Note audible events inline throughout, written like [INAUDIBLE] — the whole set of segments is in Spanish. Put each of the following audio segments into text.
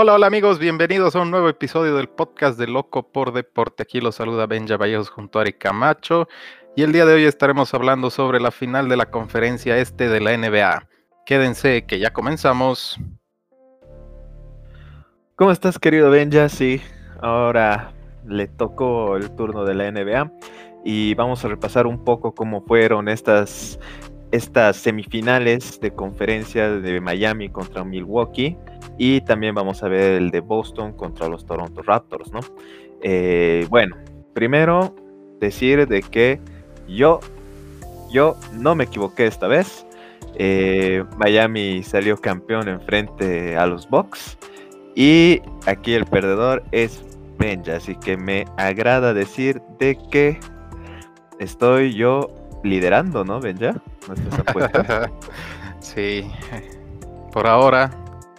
Hola, hola amigos, bienvenidos a un nuevo episodio del podcast de Loco por Deporte. Aquí los saluda Benja Vallejos junto a Ari Camacho y el día de hoy estaremos hablando sobre la final de la conferencia este de la NBA. Quédense que ya comenzamos. ¿Cómo estás querido Benja? Sí, ahora le tocó el turno de la NBA y vamos a repasar un poco cómo fueron estas, estas semifinales de conferencia de Miami contra Milwaukee y también vamos a ver el de Boston contra los Toronto Raptors, ¿no? Eh, bueno, primero decir de que yo, yo no me equivoqué esta vez. Eh, Miami salió campeón en frente a los Bucks y aquí el perdedor es Benja, así que me agrada decir de que estoy yo liderando, ¿no, Benja? [LAUGHS] sí, por ahora,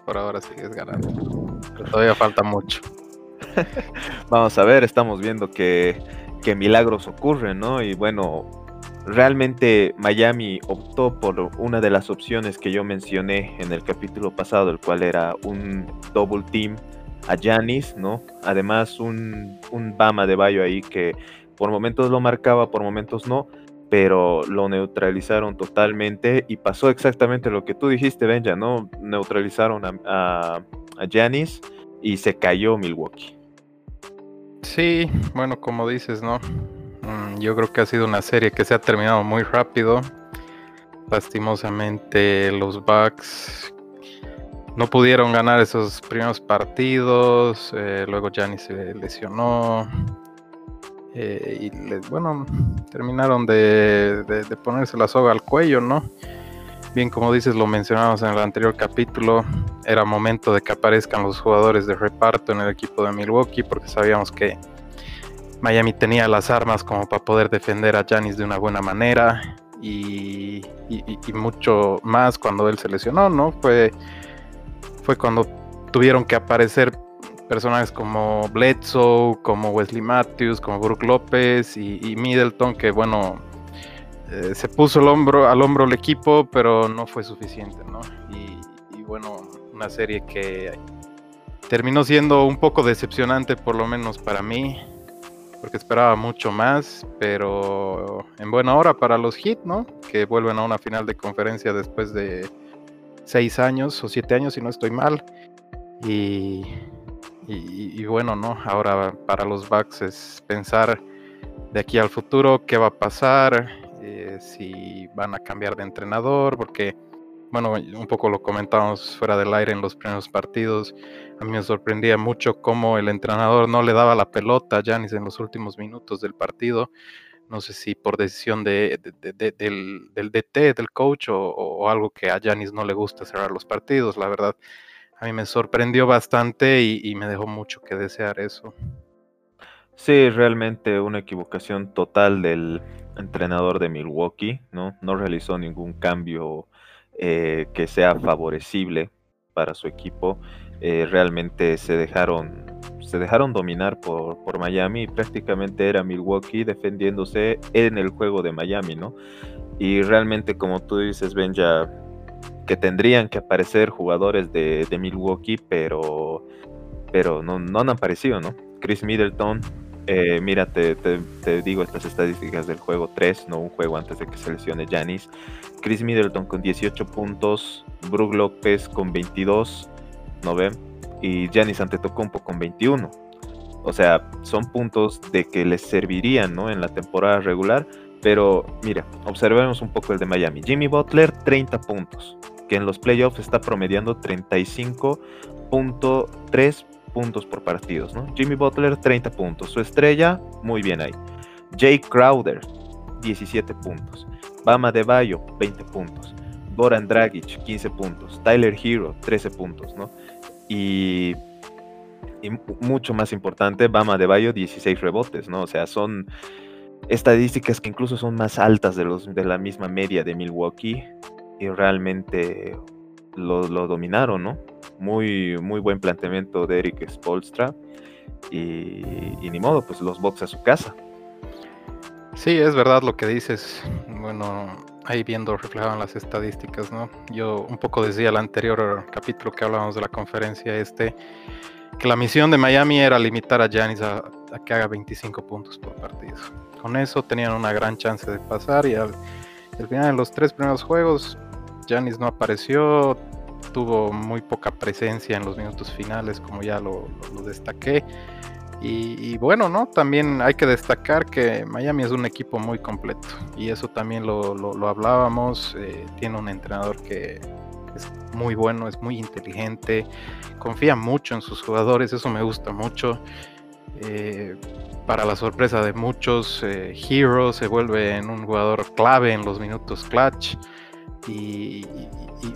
por ahora sigues ganando. Pero todavía falta mucho. [LAUGHS] Vamos a ver, estamos viendo que, que milagros ocurren, ¿no? Y bueno, realmente Miami optó por una de las opciones que yo mencioné en el capítulo pasado, el cual era un double team a Janis, ¿no? Además, un, un Bama de Bayo ahí que por momentos lo marcaba, por momentos no, pero lo neutralizaron totalmente y pasó exactamente lo que tú dijiste, Benja, ¿no? Neutralizaron a, Janis y se cayó Milwaukee. Sí, bueno, como dices, ¿no? Mm, yo creo que ha sido una serie que se ha terminado muy rápido. Lastimosamente los Bucks no pudieron ganar esos primeros partidos. Eh, luego Gianni se lesionó. Eh, y bueno, terminaron de, ponerse la soga al cuello, ¿no? Bien, como dices, lo mencionamos en el anterior capítulo, era momento de que aparezcan los jugadores de reparto en el equipo de Milwaukee, porque sabíamos que Miami tenía las armas como para poder defender a Janis de una buena manera y, mucho más cuando él se lesionó, ¿no? Fue, fue cuando tuvieron que aparecer personajes como Bledsoe, como Wesley Matthews, como Brook López y, Middleton, que bueno, eh, se puso el hombro, al hombro el equipo, pero no fue suficiente, ¿no? y bueno, una serie que terminó siendo un poco decepcionante, por lo menos para mí porque esperaba mucho más, pero en buena hora para los Heat, ¿no? Que vuelven a una final de conferencia después de seis años o siete años, si no estoy mal. Y, y, bueno, ¿no? Ahora para los Bucks es pensar de aquí al futuro qué va a pasar, eh, si van a cambiar de entrenador, porque bueno, un poco lo comentábamos fuera del aire en los primeros partidos. A mí me sorprendía mucho cómo el entrenador no le daba la pelota a Janis en los últimos minutos del partido. No sé si por decisión de, del, del, DT, del coach, o, algo que a Janis no le gusta cerrar los partidos. La verdad, a mí me sorprendió bastante y, me dejó mucho que desear eso. Sí, realmente una equivocación total del entrenador de Milwaukee, ¿no? No realizó ningún cambio eh, que sea favorecible para su equipo. Eh, realmente se dejaron, se dejaron dominar por, por, Miami y prácticamente era Milwaukee defendiéndose en el juego de Miami, ¿no? Y realmente, como tú dices, Benja, que tendrían que aparecer jugadores de, Milwaukee, pero, pero no, han aparecido, ¿no? Chris Middleton eh, mira, te, digo estas estadísticas del juego 3, no un juego antes de que se lesione Janis. Chris Middleton con 18 puntos, Brook López con 22, ¿no ven? Y Janis Antetokounmpo con 21. O sea, son puntos de que les servirían, ¿no? En la temporada regular. Pero mira, observemos un poco el de Miami. Jimmy Butler, 30 puntos, que en los playoffs está promediando 35.3 puntos por partidos, ¿no? Jimmy Butler, 30 puntos. Su estrella, muy bien ahí. Jake Crowder, 17 puntos. Bama de Bayo, 20 puntos. Goran Dragic, 15 puntos. Tyler Hero, 13 puntos, ¿no? Y, y mucho más importante, Bama de Bayo, 16 rebotes, ¿no? O sea, son estadísticas que incluso son más altas de, los, de la misma media de Milwaukee y realmente lo, lo dominaron, ¿no? muy, muy buen planteamiento de Eric Spolstra. Y, ni modo, pues los box a su casa. Sí, es verdad lo que dices. Bueno, ahí viendo reflejado en las estadísticas, ¿no? Yo un poco decía el anterior capítulo que hablábamos de la conferencia este, que la misión de Miami era limitar a Giannis a, que haga 25 puntos por partido. Con eso tenían una gran chance de pasar y al, final de los tres primeros juegos Giannis no apareció, tuvo muy poca presencia en los minutos finales, como ya lo, destaqué. Y, bueno, ¿no? También hay que destacar que Miami es un equipo muy completo. Y eso también lo, hablábamos. Eh, tiene un entrenador que es muy bueno, es muy inteligente, confía mucho en sus jugadores, eso me gusta mucho. Eh, para la sorpresa de muchos, eh, Hero se vuelve en un jugador clave en los minutos clutch. Y,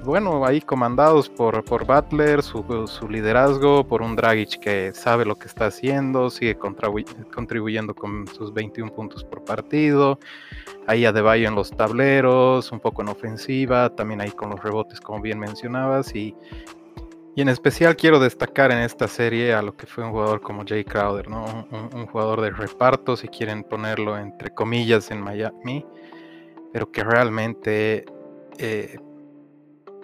bueno, ahí comandados por, por Butler, su, liderazgo, por un Dragic que sabe lo que está haciendo, sigue contribuyendo con sus 21 puntos por partido. Ahí Adebayo en los tableros, un poco en ofensiva, también ahí con los rebotes, como bien mencionabas. Y, y en especial quiero destacar en esta serie a lo que fue un jugador como Jay Crowder, ¿no? un jugador de reparto, si quieren ponerlo entre comillas en Miami, pero que realmente eh,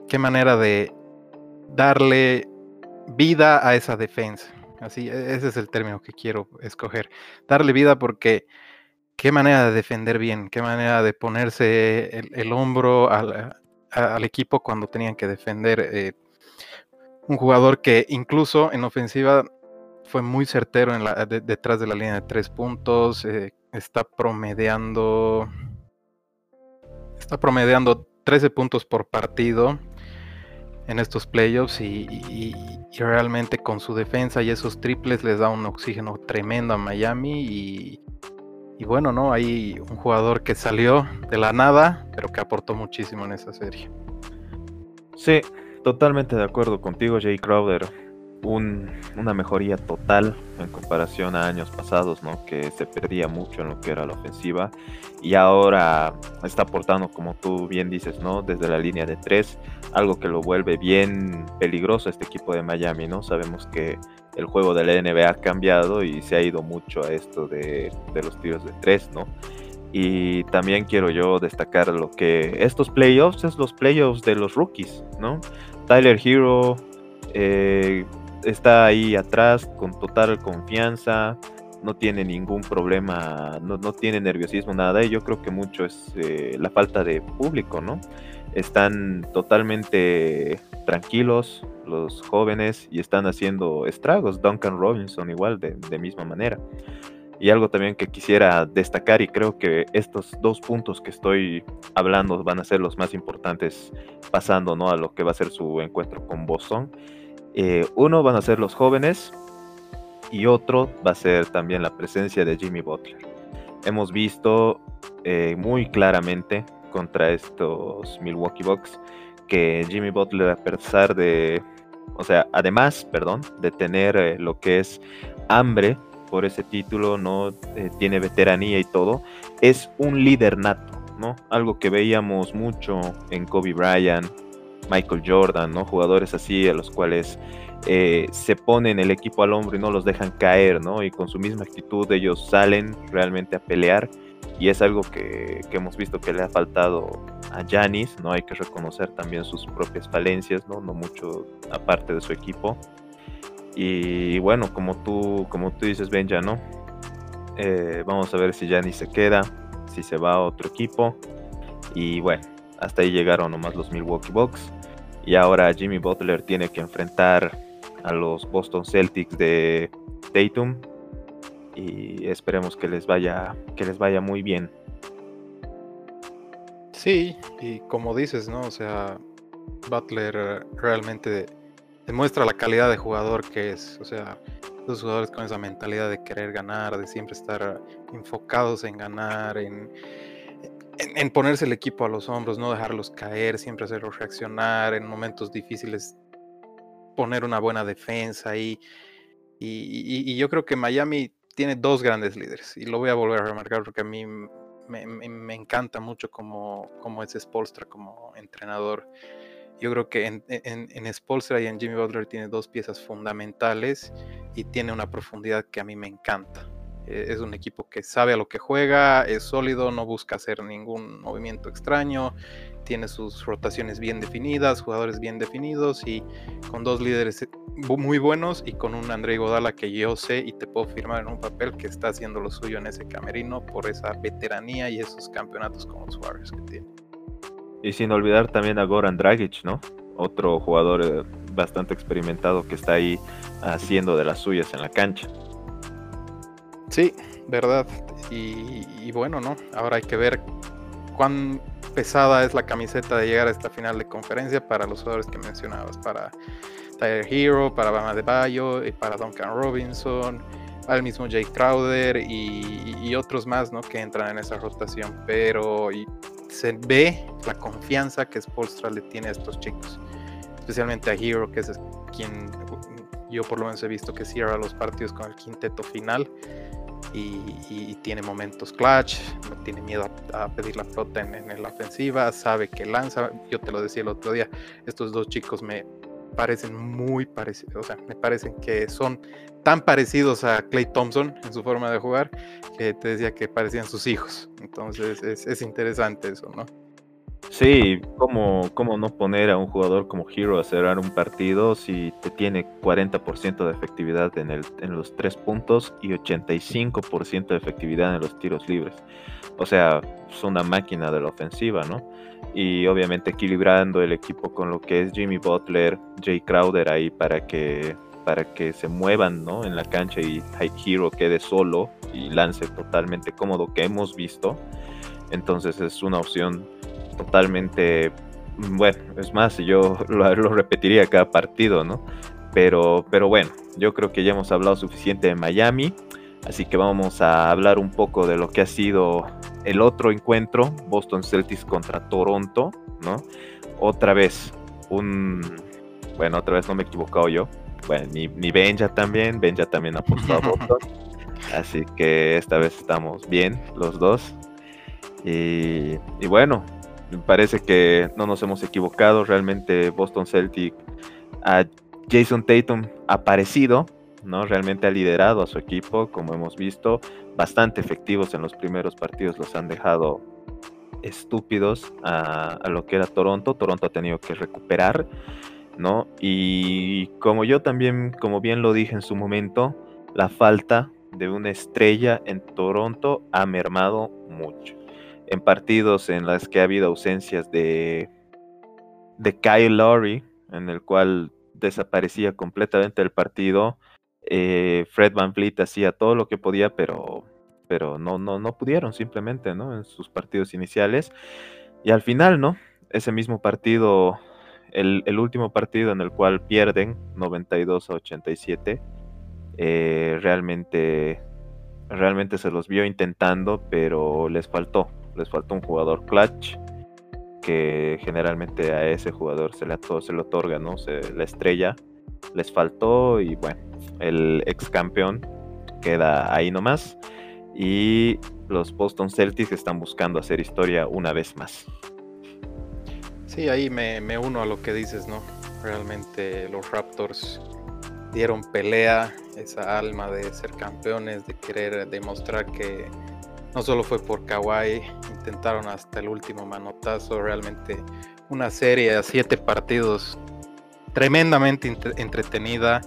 qué manera de darle vida a esa defensa. Así, e-, ese es el término que quiero escoger. Darle vida porque qué manera de defender bien, qué manera de ponerse el, hombro al, equipo cuando tenían que defender. Eh, un jugador que incluso en ofensiva fue muy certero en la, detrás de la línea de tres puntos. Eh, está promediando. Está promediando 13 puntos por partido en estos playoffs y, realmente con su defensa y esos triples les da un oxígeno tremendo a Miami y, y bueno, ¿no? Hay un jugador que salió de la nada, pero que aportó muchísimo en esa serie. Sí, totalmente de acuerdo contigo, Jay Crowder una mejoría total en comparación a años pasados, ¿no? Que se perdía mucho en lo que era la ofensiva y ahora está aportando, como tú bien dices, ¿no? Desde la línea de tres, algo que lo vuelve bien peligroso este equipo de Miami, ¿no? Sabemos que el juego de la NBA ha cambiado y se ha ido mucho a esto de, de los tiros de tres, ¿no? Y también quiero yo destacar lo que estos playoffs es los playoffs de los rookies, ¿no? Tyler Hero, eh, está ahí atrás con total confianza, no tiene ningún problema, no, tiene nerviosismo, nada, y yo creo que mucho es eh, la falta de público, ¿no? Están totalmente tranquilos los jóvenes y están haciendo estragos, Duncan Robinson igual, de, de misma manera. Y algo también que quisiera destacar, y creo que estos dos puntos que estoy hablando van a ser los más importantes pasando ¿no? a lo que va a ser su encuentro con Boston, eh, uno van a ser los jóvenes y otro va a ser también la presencia de Jimmy Butler. Hemos visto eh, muy claramente contra estos Milwaukee Bucks que Jimmy Butler, a pesar de, o sea, además, perdón, de tener eh, lo que es hambre por ese título, no tiene veteranía y todo, es un líder nato, ¿no? Algo que veíamos mucho en Kobe Bryant, Michael Jordan, ¿no? Jugadores así a los cuales eh, se ponen el equipo al hombro y no los dejan caer, ¿no? Y con su misma actitud ellos salen realmente a pelear y es algo que, hemos visto que le ha faltado a Janis, ¿no? Hay que reconocer también sus propias falencias, ¿no? No mucho aparte de su equipo. Y bueno, como tú, como tú dices, Benja, ¿no? Eh, vamos a ver si Janis se queda, si se va a otro equipo. Y bueno, hasta ahí llegaron nomás los Milwaukee Bucks. Y ahora Jimmy Butler tiene que enfrentar a los Boston Celtics de Tatum. Y esperemos que les vaya, que les vaya muy bien. Sí, y como dices, ¿no? O sea, Butler realmente demuestra la calidad de jugador que es. O sea, los jugadores con esa mentalidad de querer ganar, de siempre estar enfocados en ganar, en, ponerse el equipo a los hombros, no dejarlos caer, siempre hacerlos reaccionar en momentos difíciles, poner una buena defensa y, y, yo creo que Miami tiene dos grandes líderes y lo voy a volver a remarcar porque a mí me, encanta mucho como, como es Spolstra como entrenador. Yo creo que en, en, en Spolstra y en Jimmy Butler tiene dos piezas fundamentales y tiene una profundidad que a mí me encanta. Eh, es un equipo que sabe a lo que juega, es sólido, no busca hacer ningún movimiento extraño, tiene sus rotaciones bien definidas, jugadores bien definidos y con dos líderes eh, muy buenos y con un André Godala que yo sé y te puedo firmar en un papel que está haciendo lo suyo en ese camerino por esa veteranía y esos campeonatos con los Warriors que tiene. Y sin olvidar también a Goran Dragic, ¿no? Otro jugador eh, bastante experimentado que está ahí haciendo de las suyas en la cancha. Sí, verdad. Y, bueno, ¿no? Ahora hay que ver cuán pesada es la camiseta de llegar a esta final de conferencia para los jugadores que mencionabas, para Tyler Hero, para Bama de Bayo, y para Duncan Robinson, al mismo Jay Crowder y, otros más ¿no? que entran en esa rotación. Pero se ve la confianza que Spolstra le tiene a estos chicos, especialmente a Hero, que es quien yo por lo menos he visto que cierra los partidos con el quinteto final y, tiene momentos clutch, no tiene miedo a, pedir la flota en, la ofensiva, sabe que lanza. Yo te lo decía el otro día, estos dos chicos me parecen muy parecidos, o sea, me parecen que son tan parecidos a Clay Thompson en su forma de jugar que te decía que parecían sus hijos. Entonces es, es interesante eso, ¿no? Sí, ¿cómo, ¿cómo, no poner a un jugador como Hero a cerrar un partido si te tiene 40% de efectividad en, el, en los tres puntos y 85% de efectividad en los tiros libres? O sea, es una máquina de la ofensiva, ¿no? Y obviamente equilibrando el equipo con lo que es Jimmy Butler, Jay Crowder ahí para que, para que se muevan ¿no? en la cancha y Hero quede solo y lance totalmente cómodo que hemos visto. Entonces es una opción totalmente, bueno, es más, yo [LAUGHS] lo, repetiría cada partido, ¿no? Pero, pero bueno, yo creo que ya hemos hablado suficiente de Miami, así que vamos a hablar un poco de lo que ha sido el otro encuentro, Boston Celtics contra Toronto, ¿no? Otra vez, un, bueno, otra vez no me he equivocado yo, bueno, ni, ni Benja también, Benja también apostó a Boston, [LAUGHS] así que esta vez estamos bien los dos. Y, y bueno, me parece que no nos hemos equivocado. Realmente Boston Celtic a Jason Tatum ha parecido, ¿no? Realmente ha liderado a su equipo, como hemos visto, bastante efectivos en los primeros partidos, los han dejado estúpidos a, lo que era Toronto. Toronto ha tenido que recuperar, ¿no? Y como yo también, como bien lo dije en su momento, la falta de una estrella en Toronto ha mermado mucho en partidos en las que ha habido ausencias de, de Kyle Lowry, en el cual desaparecía completamente el partido. Eh, Fred Van Vliet hacía todo lo que podía, pero, pero no, no, no pudieron simplemente, ¿no? En sus partidos iniciales. Y al final, ¿no? Ese mismo partido, el, último partido en el cual pierden 92 a 87, eh, realmente, realmente se los vio intentando, pero les faltó les faltó un jugador clutch, que generalmente a ese jugador se le, se le otorga, ¿no? Se, la estrella les faltó y bueno, el ex campeón queda ahí nomás. Y los Boston Celtics están buscando hacer historia una vez más. Sí, ahí me, uno a lo que dices, ¿no? Realmente los Raptors dieron pelea, esa alma de ser campeones, de querer demostrar que no solo fue por Kawhi, intentaron hasta el último manotazo, realmente una serie de siete partidos tremendamente entretenida.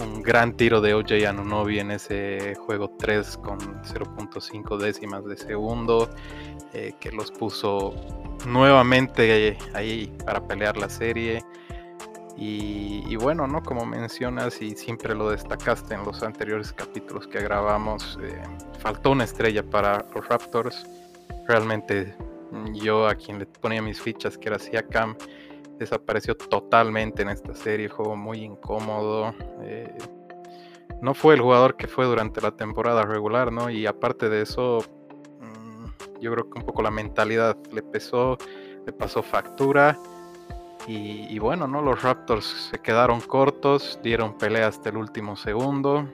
Un gran tiro de OJ Anunobi en ese juego 3 con 0.5 décimas de segundo, eh, que los puso nuevamente ahí para pelear la serie. Y, bueno, ¿no? Como mencionas y siempre lo destacaste en los anteriores capítulos que grabamos, eh, faltó una estrella para los Raptors. Realmente yo a quien le ponía mis fichas, que era Siakam, desapareció totalmente en esta serie, juego muy incómodo. Eh, no fue el jugador que fue durante la temporada regular, ¿no? Y aparte de eso, mm, yo creo que un poco la mentalidad le pesó, le pasó factura y, bueno, ¿no? Los Raptors se quedaron cortos, dieron pelea hasta el último segundo.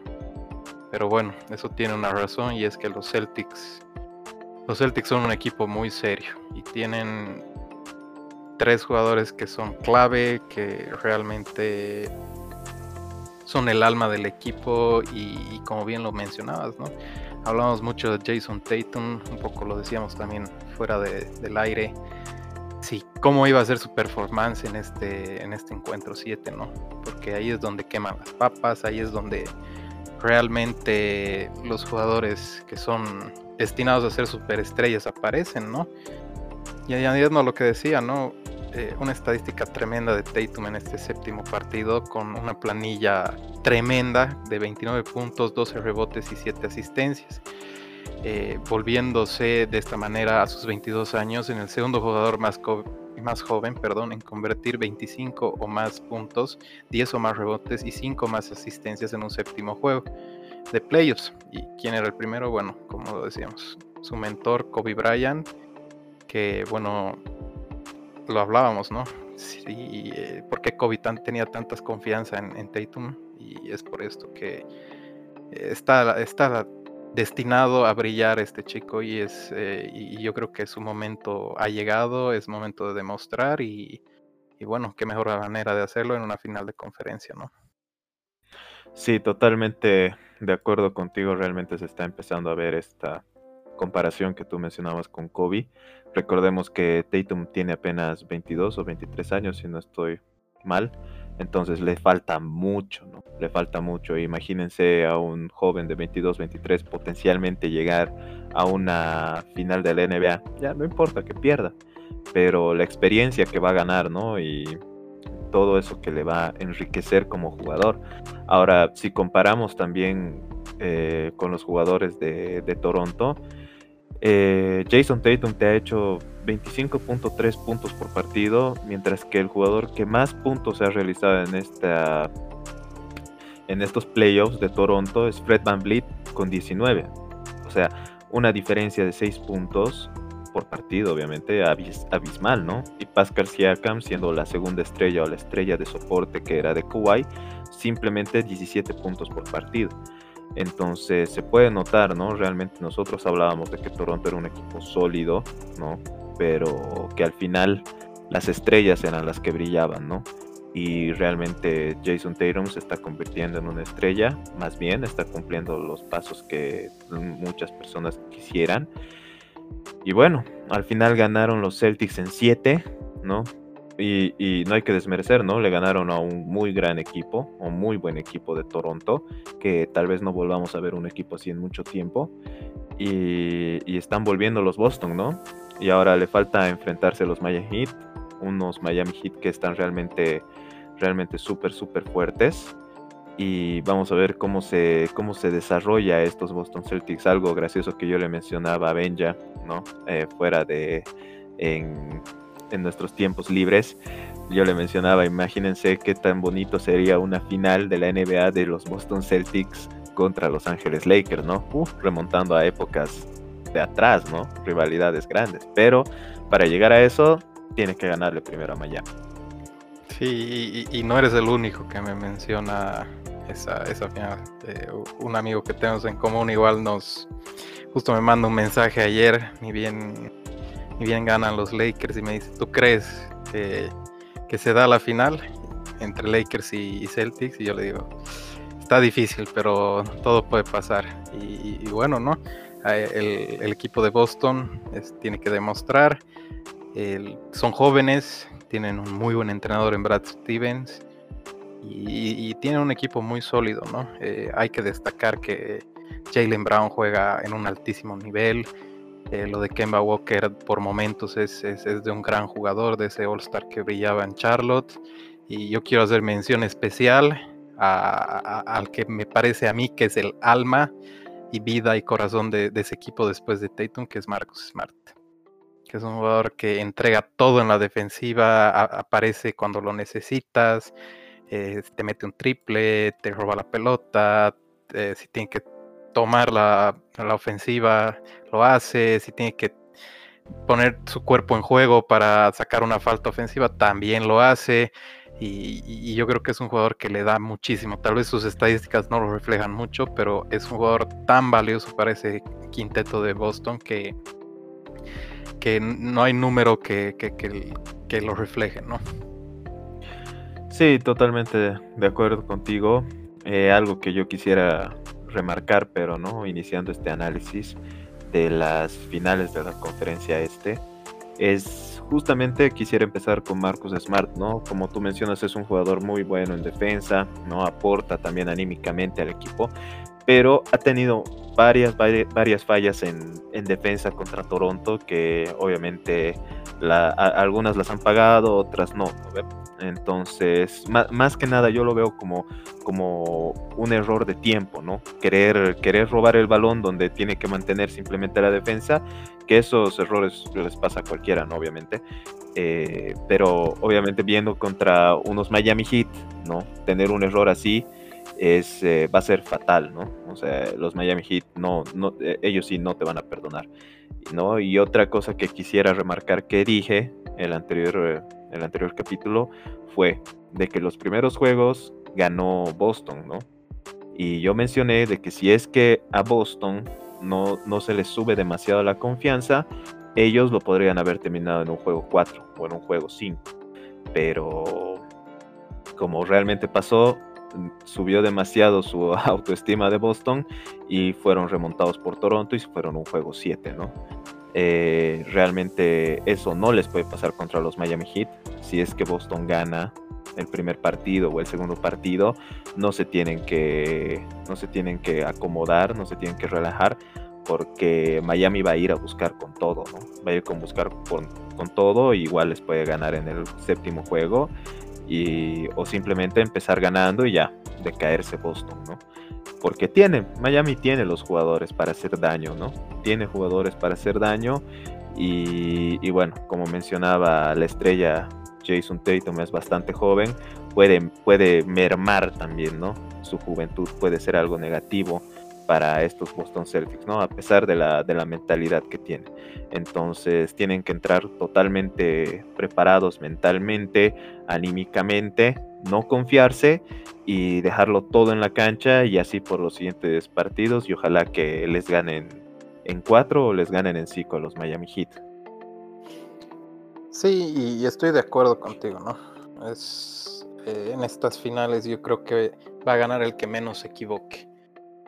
Pero bueno, eso tiene una razón y es que los Celtics. Los Celtics son un equipo muy serio y tienen tres jugadores que son clave, que realmente son el alma del equipo y, como bien lo mencionabas, ¿no? Hablamos mucho de Jason Tatum, un poco lo decíamos también fuera del aire. Sí, cómo iba a ser su performance en este, en este encuentro 7, ¿no? Porque ahí es donde queman las papas, ahí es donde realmente los jugadores que son destinados a ser superestrellas aparecen, ¿no? Y añadiendo lo que decía, ¿no? Eh, una estadística tremenda de Tatum en este séptimo partido con una planilla tremenda de 29 puntos, 12 rebotes y 7 asistencias. Eh, volviéndose de esta manera a sus 22 años en el segundo jugador más, más joven perdón, en convertir 25 o más puntos, 10 o más rebotes y 5 más asistencias en un séptimo juego de playoffs. ¿Y quién era el primero? Bueno, como decíamos, su mentor Kobe Bryant, que bueno, lo hablábamos, ¿no? Sí, eh, ¿por qué Kobe tenía tantas confianza en, Tatum? Y es por esto que eh, está, está destinado a brillar este chico y es eh, y yo creo que su momento ha llegado, es momento de demostrar y, y, bueno, qué mejor manera de hacerlo en una final de conferencia, ¿no? Sí, totalmente de acuerdo contigo, realmente se está empezando a ver esta comparación que tú mencionabas con Kobe. Recordemos que Tatum tiene apenas 22 o 23 años, si no estoy mal. Entonces le falta mucho, ¿no? Le falta mucho. Imagínense a un joven de 22, 23 potencialmente llegar a una final de la NBA. Ya no importa que pierda, pero la experiencia que va a ganar, ¿no? Y todo eso que le va a enriquecer como jugador. Ahora, si comparamos también eh, con los jugadores de, de Toronto, eh, Jason Tatum te ha hecho 25.3 puntos por partido, mientras que el jugador que más puntos ha realizado en esta en estos playoffs de Toronto es Fred Van Vliet con 19. O sea, una diferencia de 6 puntos por partido, obviamente, abismal, ¿no? Y Pascal Siakam, siendo la segunda estrella o la estrella de soporte que era de Kuwait, simplemente 17 puntos por partido. Entonces se puede notar, ¿no? Realmente nosotros hablábamos de que Toronto era un equipo sólido, ¿no? Pero que al final las estrellas eran las que brillaban, ¿no? Y realmente Jason Tatum se está convirtiendo en una estrella, más bien está cumpliendo los pasos que muchas personas quisieran. Y bueno, al final ganaron los Celtics en 7, ¿no? Y, no hay que desmerecer, ¿no? Le ganaron a un muy gran equipo, un muy buen equipo de Toronto, que tal vez no volvamos a ver un equipo así en mucho tiempo. Y, están volviendo los Boston, ¿no? Y ahora le falta enfrentarse a los Miami Heat, unos Miami Heat que están realmente, realmente súper, súper fuertes. Y vamos a ver cómo se, cómo se desarrolla estos Boston Celtics. Algo gracioso que yo le mencionaba a Benja, ¿no? Eh, fuera de, en, en nuestros tiempos libres. Yo le mencionaba, imagínense qué tan bonito sería una final de la NBA de los Boston Celtics contra Los Ángeles Lakers, ¿no? remontando a épocas de atrás, ¿no? Rivalidades grandes. Pero para llegar a eso, tiene que ganarle primero a Miami. Sí, y, no eres el único que me menciona esa, esa final. Eh, un amigo que tenemos en común igual nos, justo me manda un mensaje ayer, ni bien y bien ganan los Lakers y me dice, ¿tú crees que, se da la final entre Lakers y, Celtics? Y yo le digo, está difícil, pero todo puede pasar. Y, bueno, ¿no? El, equipo de Boston tiene que demostrar, son jóvenes, tienen un muy buen entrenador en Brad Stevens y, tienen un equipo muy sólido, ¿no? Eh, hay que destacar que Jalen Brown juega en un altísimo nivel. Eh, lo de Kemba Walker por momentos es, de un gran jugador, de ese All-Star que brillaba en Charlotte. Y yo quiero hacer mención especial al que me parece a mí que es el alma y vida y corazón de, ese equipo después de Tatum, que es Marcus Smart. Que es un jugador que entrega todo en la defensiva, aparece cuando lo necesitas, eh, te mete un triple, te roba la pelota, eh, si tiene que tomar la, ofensiva, lo hace, si tiene que poner su cuerpo en juego para sacar una falta ofensiva, también lo hace. Y, yo creo que es un jugador que le da muchísimo. Tal vez sus estadísticas no lo reflejan mucho, pero es un jugador tan valioso para ese quinteto de Boston que, que no hay número que, que lo refleje, ¿no? Sí, totalmente de acuerdo contigo. eh, algo que yo quisiera remarcar, pero no iniciando este análisis de las finales de la conferencia este, es justamente quisiera empezar con Marcus Smart, ¿no? Como tú mencionas, es un jugador muy bueno en defensa, ¿no? Aporta también anímicamente al equipo, pero ha tenido varias, varias fallas en, defensa contra Toronto que obviamente algunas las han pagado, otras no. Entonces, más, que nada yo lo veo como, como un error de tiempo, ¿no? Querer, querer robar el balón donde tiene que mantener simplemente la defensa, que esos errores les pasa a cualquiera, ¿no? Obviamente. Eh, pero obviamente viendo contra unos Miami Heat, ¿no? Tener un error así es, eh, va a ser fatal, ¿no? O sea, los Miami Heat, no, eh, ellos sí no te van a perdonar, ¿no? Y otra cosa que quisiera remarcar que dije el anterior, el anterior capítulo fue de que los primeros juegos ganó Boston, ¿no? Y yo mencioné de que si es que a Boston no, no se les sube demasiado la confianza, ellos lo podrían haber terminado en un juego 4 o en un juego 5. Pero como realmente pasó, subió demasiado su [LAUGHS] autoestima de Boston y fueron remontados por Toronto y fueron un juego 7, ¿no? Eh, realmente eso no les puede pasar contra los Miami Heat. Si es que Boston gana el primer partido o el segundo partido, no se tienen que, no se tienen que acomodar, no se tienen que relajar, porque Miami va a ir a buscar con todo. Va a ir con buscar con, con todo, igual les puede ganar en el séptimo juego y, o simplemente empezar ganando y ya, de caerse Boston, ¿no? Porque tiene, Miami tiene los jugadores para hacer daño, ¿no? Tiene jugadores para hacer daño y, bueno, como mencionaba la estrella Jason Tatum es bastante joven, puede, puede mermar también, ¿no? Su juventud puede ser algo negativo para estos Boston Celtics, ¿no? A pesar de la, de la mentalidad que tiene. Entonces tienen que entrar totalmente preparados mentalmente, anímicamente, no confiarse y dejarlo todo en la cancha y así por los siguientes partidos y ojalá que les ganen en cuatro o les ganen en cinco a los Miami Heat. Sí, y estoy de acuerdo contigo, ¿no? Es, eh, en estas finales yo creo que va a ganar el que menos se equivoque.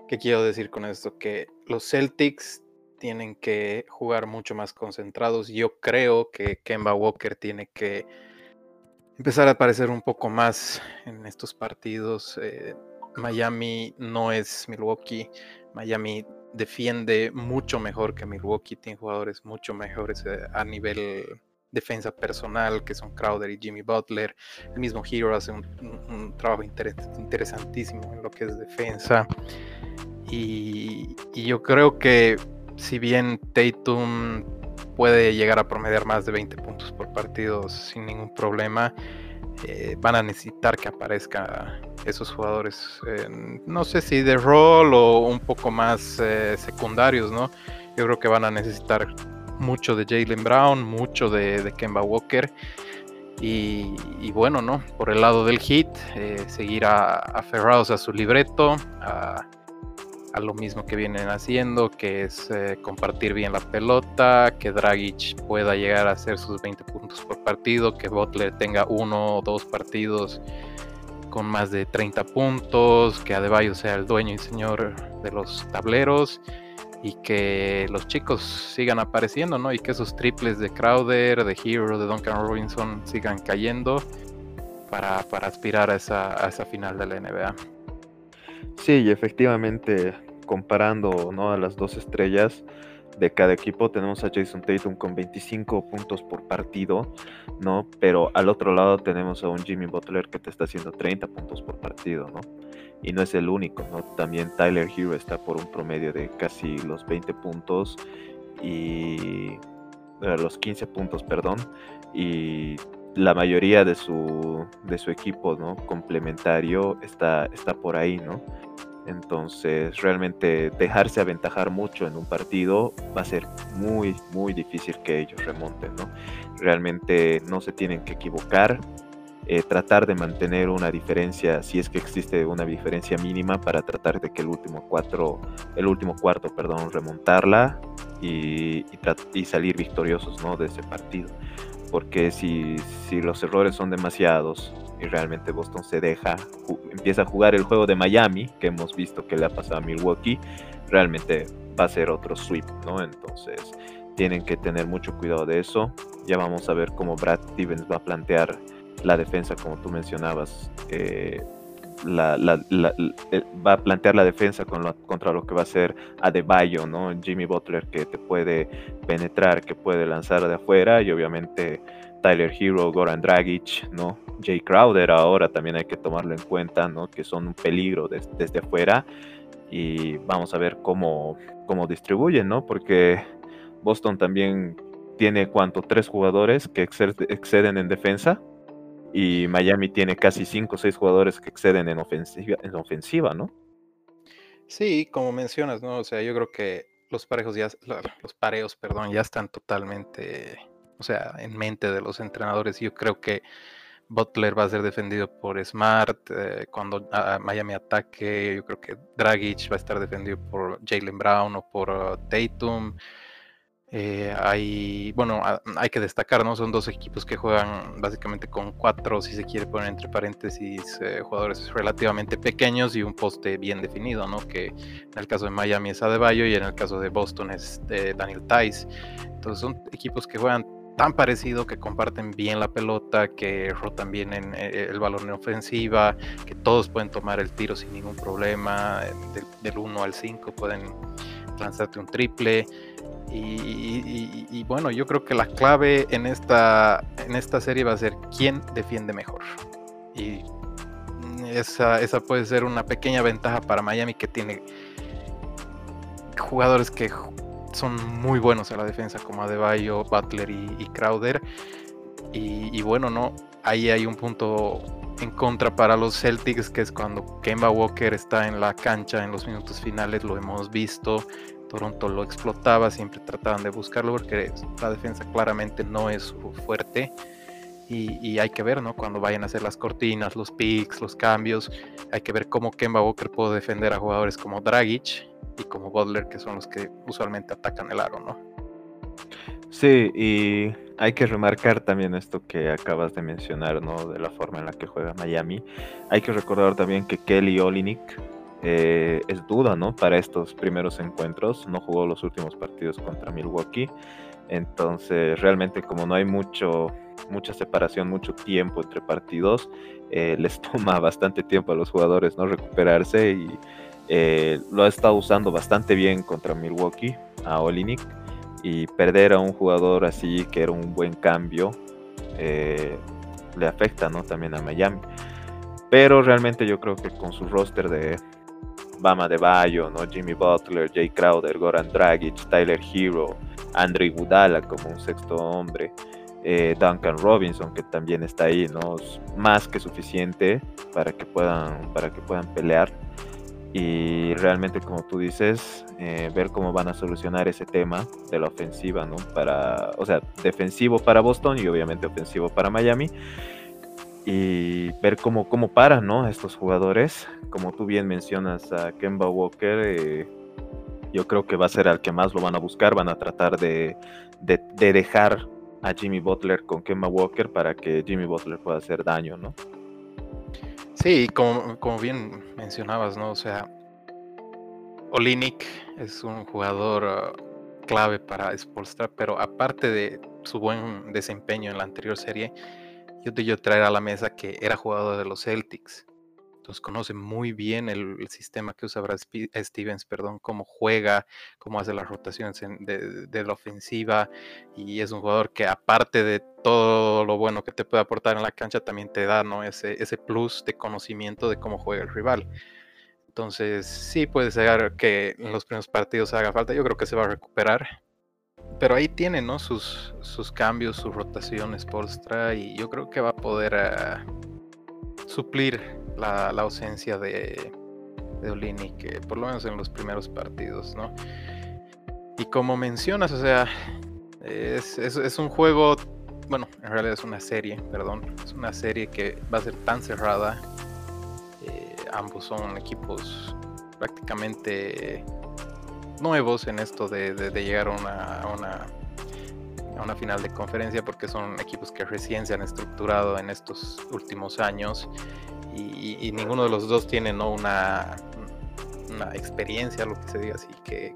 ¿Qué quiero decir con esto? Que los Celtics tienen que jugar mucho más concentrados. Yo creo que Kemba Walker tiene que empezar a aparecer un poco más en estos partidos. Eh, Miami no es Milwaukee. Miami defiende mucho mejor que Milwaukee. Tiene jugadores mucho mejores eh, a nivel defensa personal, que son Crowder y Jimmy Butler. El mismo Hero hace un, trabajo interesantísimo en lo que es defensa. Y, yo creo que si bien Tatum puede llegar a promediar más de 20 puntos por partido sin ningún problema, eh, van a necesitar que aparezcan esos jugadores, no sé si de rol o un poco más eh, secundarios, ¿no? Yo creo que van a necesitar mucho de Jalen Brown, mucho de, Kemba Walker. Y, bueno, ¿no? Por el lado del hit, eh, seguir aferrados a su libreto, a, lo mismo que vienen haciendo, que es eh, compartir bien la pelota, que Dragic pueda llegar a hacer sus 20 puntos por partido, que Butler tenga uno o dos partidos con más de 30 puntos, que Adebayo sea el dueño y señor de los tableros y que los chicos sigan apareciendo, ¿no? Y que esos triples de Crowder, de Hero, de Duncan Robinson sigan cayendo para, aspirar a esa, a esa final de la NBA. Sí, y efectivamente, comparando ¿no? a las dos estrellas, de cada equipo. Tenemos a Jason Tatum con 25 puntos por partido, ¿no? Pero al otro lado tenemos a un Jimmy Butler que te está haciendo 30 puntos por partido, ¿no? Y no es el único, ¿no? También Tyler Hero está por un promedio de casi los 20 puntos y eh, los 15 puntos, perdón, y la mayoría de su, de su equipo, ¿no? Complementario está, está por ahí, ¿no? Entonces, realmente dejarse aventajar mucho en un partido va a ser muy, muy difícil que ellos remonten, ¿no? Realmente no se tienen que equivocar, eh, tratar de mantener una diferencia, si es que existe una diferencia mínima, para tratar de que el último cuatro, el último cuarto, perdón, remontarla y, y, salir victoriosos, ¿no? De ese partido. Porque si, si los errores son demasiados, realmente Boston se deja, empieza a jugar el juego de Miami, que hemos visto que le ha pasado a Milwaukee, realmente va a ser otro sweep, ¿no? Entonces tienen que tener mucho cuidado de eso. Ya vamos a ver cómo Brad Stevens va a plantear la defensa, como tú mencionabas. Eh, va a plantear la defensa contra lo que va a ser Adebayo, ¿no? Jimmy Butler que te puede penetrar, que puede lanzar de afuera y obviamente Tyler Hero, Goran Dragic, ¿no? Jay Crowder ahora también hay que tomarlo en cuenta, ¿no? Que son un peligro desde afuera y vamos a ver cómo, cómo distribuyen, ¿no? Porque Boston también tiene cuánto, tres jugadores que exceden en defensa y Miami tiene casi cinco o seis jugadores que exceden en ofensiva, en ofensiva, ¿no? Sí, como mencionas, ¿no? O sea, yo creo que los parejos ya, los pareos, perdón, ya están totalmente, o sea, en mente de los entrenadores. Yo creo que Butler va a ser defendido por Smart. Eh, cuando Miami ataque, yo creo que Dragic va a estar defendido por Jalen Brown o por uh, Tatum. Eh, hay, bueno, hay que destacar, ¿no? Son dos equipos que juegan básicamente con cuatro, si se quiere poner entre paréntesis, eh, jugadores relativamente pequeños y un poste bien definido, ¿no? Que en el caso de Miami es Adebayo y en el caso de Boston es Daniel Tice. Entonces son equipos que juegan tan parecido, que comparten bien la pelota, que rotan bien en, eh, el balón en ofensiva, que todos pueden tomar el tiro sin ningún problema, del 1 al 5 pueden lanzarte un triple. Y, bueno, yo creo que la clave en esta, en esta serie va a ser quién defiende mejor. Y esa, esa puede ser una pequeña ventaja para Miami que tiene jugadores que son muy buenos a la defensa, como Adebayo, Butler y, Crowder. Y, bueno, no, ahí hay un punto en contra para los Celtics, que es cuando Kemba Walker está en la cancha en los minutos finales, lo hemos visto. Toronto lo explotaba, siempre trataban de buscarlo porque la defensa claramente no es fuerte. Y, hay que ver, ¿no? Cuando vayan a hacer las cortinas, los picks, los cambios, hay que ver cómo Kemba Walker puede defender a jugadores como Dragic y como Butler, que son los que usualmente atacan el aro, ¿no? Sí, y hay que remarcar también esto que acabas de mencionar, ¿no? De la forma en la que juega Miami. Hay que recordar también que Kelly Olinik eh, es duda, ¿no? Para estos primeros encuentros. No jugó los últimos partidos contra Milwaukee. Entonces, realmente como no hay mucho, mucha separación, mucho tiempo entre partidos, eh, les [LAUGHS] toma bastante tiempo a los jugadores, ¿no? Recuperarse y eh, lo ha estado usando bastante bien contra Milwaukee, a Olinik. Y perder a un jugador así, que era un buen cambio, le afecta, ¿no? También a Miami. Pero realmente yo creo que con su roster de Bama de Bayo, ¿no? Jimmy Butler, Jay Crowder, Goran Dragic, Tyler Hero, Andre Gudala como un sexto hombre, eh, Duncan Robinson que también está ahí, ¿no? más que suficiente para que puedan, para que puedan pelear. Y realmente, como tú dices, eh, ver cómo van a solucionar ese tema de la ofensiva, ¿no? Para, o sea, defensivo para Boston y obviamente ofensivo para Miami y ver cómo, cómo paran ¿no? estos jugadores. Como tú bien mencionas a Kemba Walker, eh, yo creo que va a ser al que más lo van a buscar. Van a tratar de, de, dejar a Jimmy Butler con Kemba Walker para que Jimmy Butler pueda hacer daño, ¿no? Sí, como, como bien mencionabas, ¿no? O sea, Olinik es un jugador uh, clave para Spolstra, pero aparte de su buen desempeño en la anterior serie, yo te quiero traer a la mesa que era jugador de los Celtics. Entonces conoce muy bien el, sistema que usa Brad Stevens, perdón, cómo juega, cómo hace las rotaciones de, la ofensiva. Y es un jugador que aparte de todo lo bueno que te puede aportar en la cancha, también te da ¿no? ese, ese plus de conocimiento de cómo juega el rival. Entonces sí puede ser que en los primeros partidos haga falta. Yo creo que se va a recuperar pero ahí tiene, ¿no? Sus, sus cambios, sus rotaciones, Polstra, y yo creo que va a poder eh, suplir la, ausencia de, de Olini, que por lo menos en los primeros partidos, ¿no? Y como mencionas, o sea, es, es, un juego, bueno, en realidad es una serie, perdón, es una serie que va a ser tan cerrada. Eh, ambos son equipos prácticamente nuevos en esto de, llegar a una, a una final de conferencia porque son equipos que recién se han estructurado en estos últimos años y, ninguno de los dos tiene ¿no? una, una experiencia, lo que se diga así, que,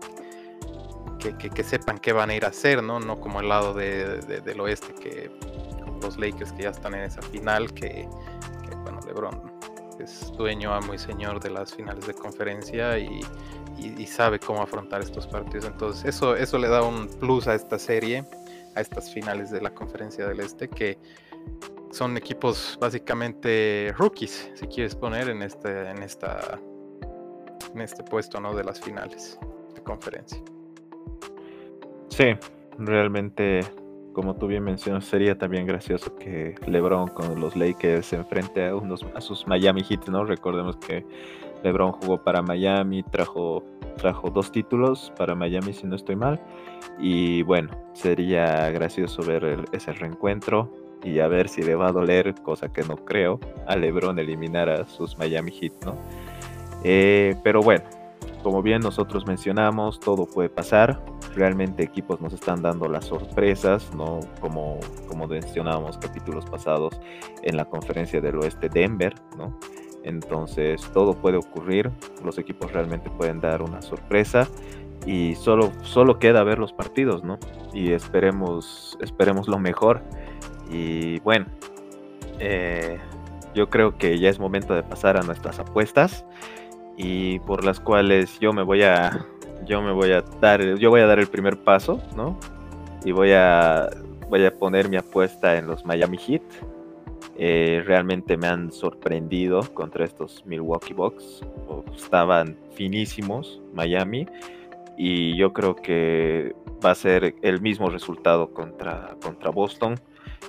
que, sepan qué van a ir a hacer, ¿no? No como el lado de, del oeste, que los Lakers que ya están en esa final, que, bueno, LeBron es dueño, amo y señor de las finales de conferencia y, sabe cómo afrontar estos partidos. Entonces, eso, eso le da un plus a esta serie, a estas finales de la conferencia del este, que son equipos básicamente rookies, si quieres poner en este, en esta, en este puesto, ¿no? De las finales de conferencia. Sí, realmente, como tú bien mencionas, sería también gracioso que LeBron con los Lakers se enfrente a, unos, a sus Miami Heat, ¿no? Recordemos que LeBron jugó para Miami, trajo, trajo dos títulos para Miami, si no estoy mal. Y bueno, sería gracioso ver ese reencuentro y a ver si le va a doler, cosa que no creo, a LeBron eliminar a sus Miami Heat, ¿no? Eh, pero bueno, como bien nosotros mencionamos, todo puede pasar. Realmente equipos nos están dando las sorpresas, ¿no? Como, como mencionábamos capítulos pasados en la conferencia del oeste Denver, ¿no? Entonces todo puede ocurrir, los equipos realmente pueden dar una sorpresa y solo, solo queda ver los partidos, ¿no? Y esperemos, esperemos lo mejor. Y bueno, eh, yo creo que ya es momento de pasar a nuestras apuestas y por las cuales yo me voy a yo me voy a dar yo voy a dar el primer paso, ¿no? Y voy a voy a poner mi apuesta en los Miami Heat. Eh, realmente me han sorprendido contra estos Milwaukee Bucks. Estaban finísimos Miami y yo creo que va a ser el mismo resultado contra, contra Boston.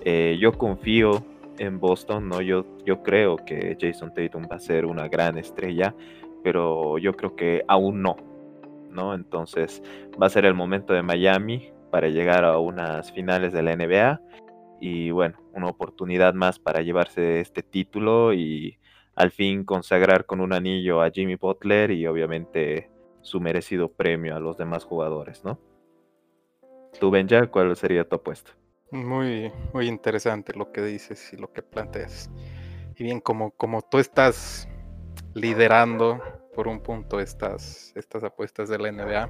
Eh, yo confío en Boston, ¿no? Yo, yo creo que Jason Tatum va a ser una gran estrella pero yo creo que aún no, ¿no? Entonces va a ser el momento de Miami para llegar a unas finales de la NBA y bueno, una oportunidad más para llevarse este título y al fin consagrar con un anillo a Jimmy Butler y obviamente su merecido premio a los demás jugadores, ¿no? Tú, Benja, ¿cuál sería tu apuesta? Muy, muy interesante lo que dices y lo que planteas. Y bien, como, como tú estás liderando por un punto estas, estas apuestas de la NBA.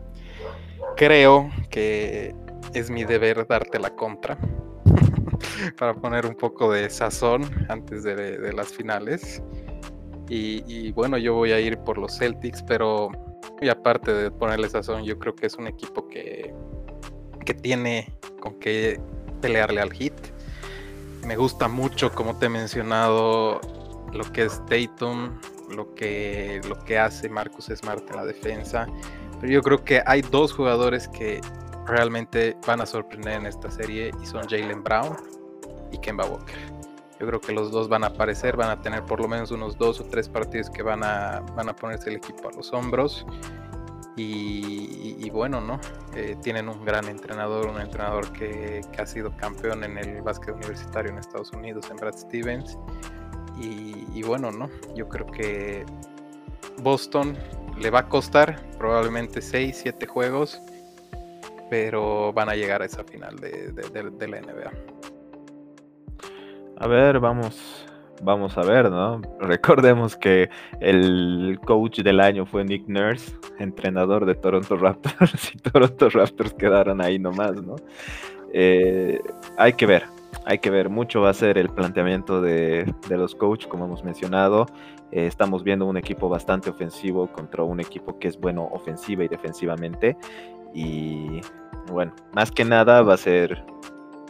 Creo que es mi deber darte la contra [LAUGHS] para poner un poco de sazón antes de, las finales. Y, bueno, yo voy a ir por los Celtics, pero y aparte de ponerle sazón, yo creo que es un equipo que, que tiene con qué pelearle al hit. Me gusta mucho, como te he mencionado, lo que es Tatum, lo que, lo que hace Marcus Smart en la defensa. Pero yo creo que hay dos jugadores que realmente van a sorprender en esta serie y son Jalen Brown y Kemba Walker. Yo creo que los dos van a aparecer, van a tener por lo menos unos dos o tres partidos que van a, van a ponerse el equipo a los hombros. Y, bueno, ¿no? Eh, tienen un gran entrenador, un entrenador que, ha sido campeón en el básquet universitario en Estados Unidos, en Brad Stevens. Y, bueno, ¿no? Yo creo que Boston le va a costar probablemente 6, 7 juegos, pero van a llegar a esa final de, la NBA. A ver, vamos, vamos a ver, ¿no? Recordemos que el coach del año fue Nick Nurse, entrenador de Toronto Raptors, [LAUGHS] y Toronto Raptors quedaron ahí nomás, ¿no? Eh, hay que ver, hay que ver, mucho va a ser el planteamiento de, los coaches, como hemos mencionado. Eh, estamos viendo un equipo bastante ofensivo contra un equipo que es bueno ofensiva y defensivamente. Y bueno, más que nada va a ser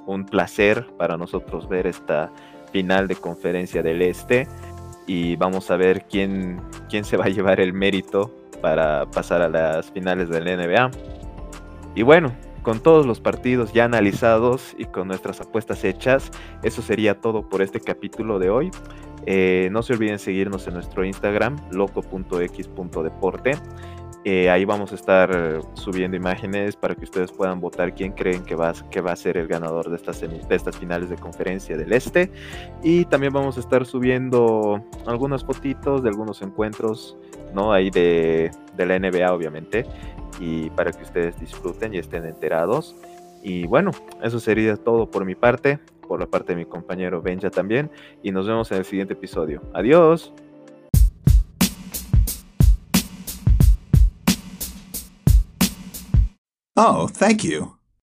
un placer para nosotros ver esta final de conferencia del Este. Y vamos a ver quién, quién se va a llevar el mérito para pasar a las finales del NBA. Y bueno, con todos los partidos ya analizados y con nuestras apuestas hechas, eso sería todo por este capítulo de hoy. Eh, no se olviden seguirnos en nuestro Instagram, loco.x.deporte. Eh, ahí vamos a estar subiendo imágenes para que ustedes puedan votar quién creen que va, que va a ser el ganador de estas, de estas finales de conferencia del Este. Y también vamos a estar subiendo algunas fotitos de algunos encuentros, ¿no? Ahí de, de la NBA, obviamente y para que ustedes disfruten y estén enterados. Y bueno, eso sería todo por mi parte, por la parte de mi compañero Benja también, y nos vemos en el siguiente episodio. Adiós. Oh, thank you.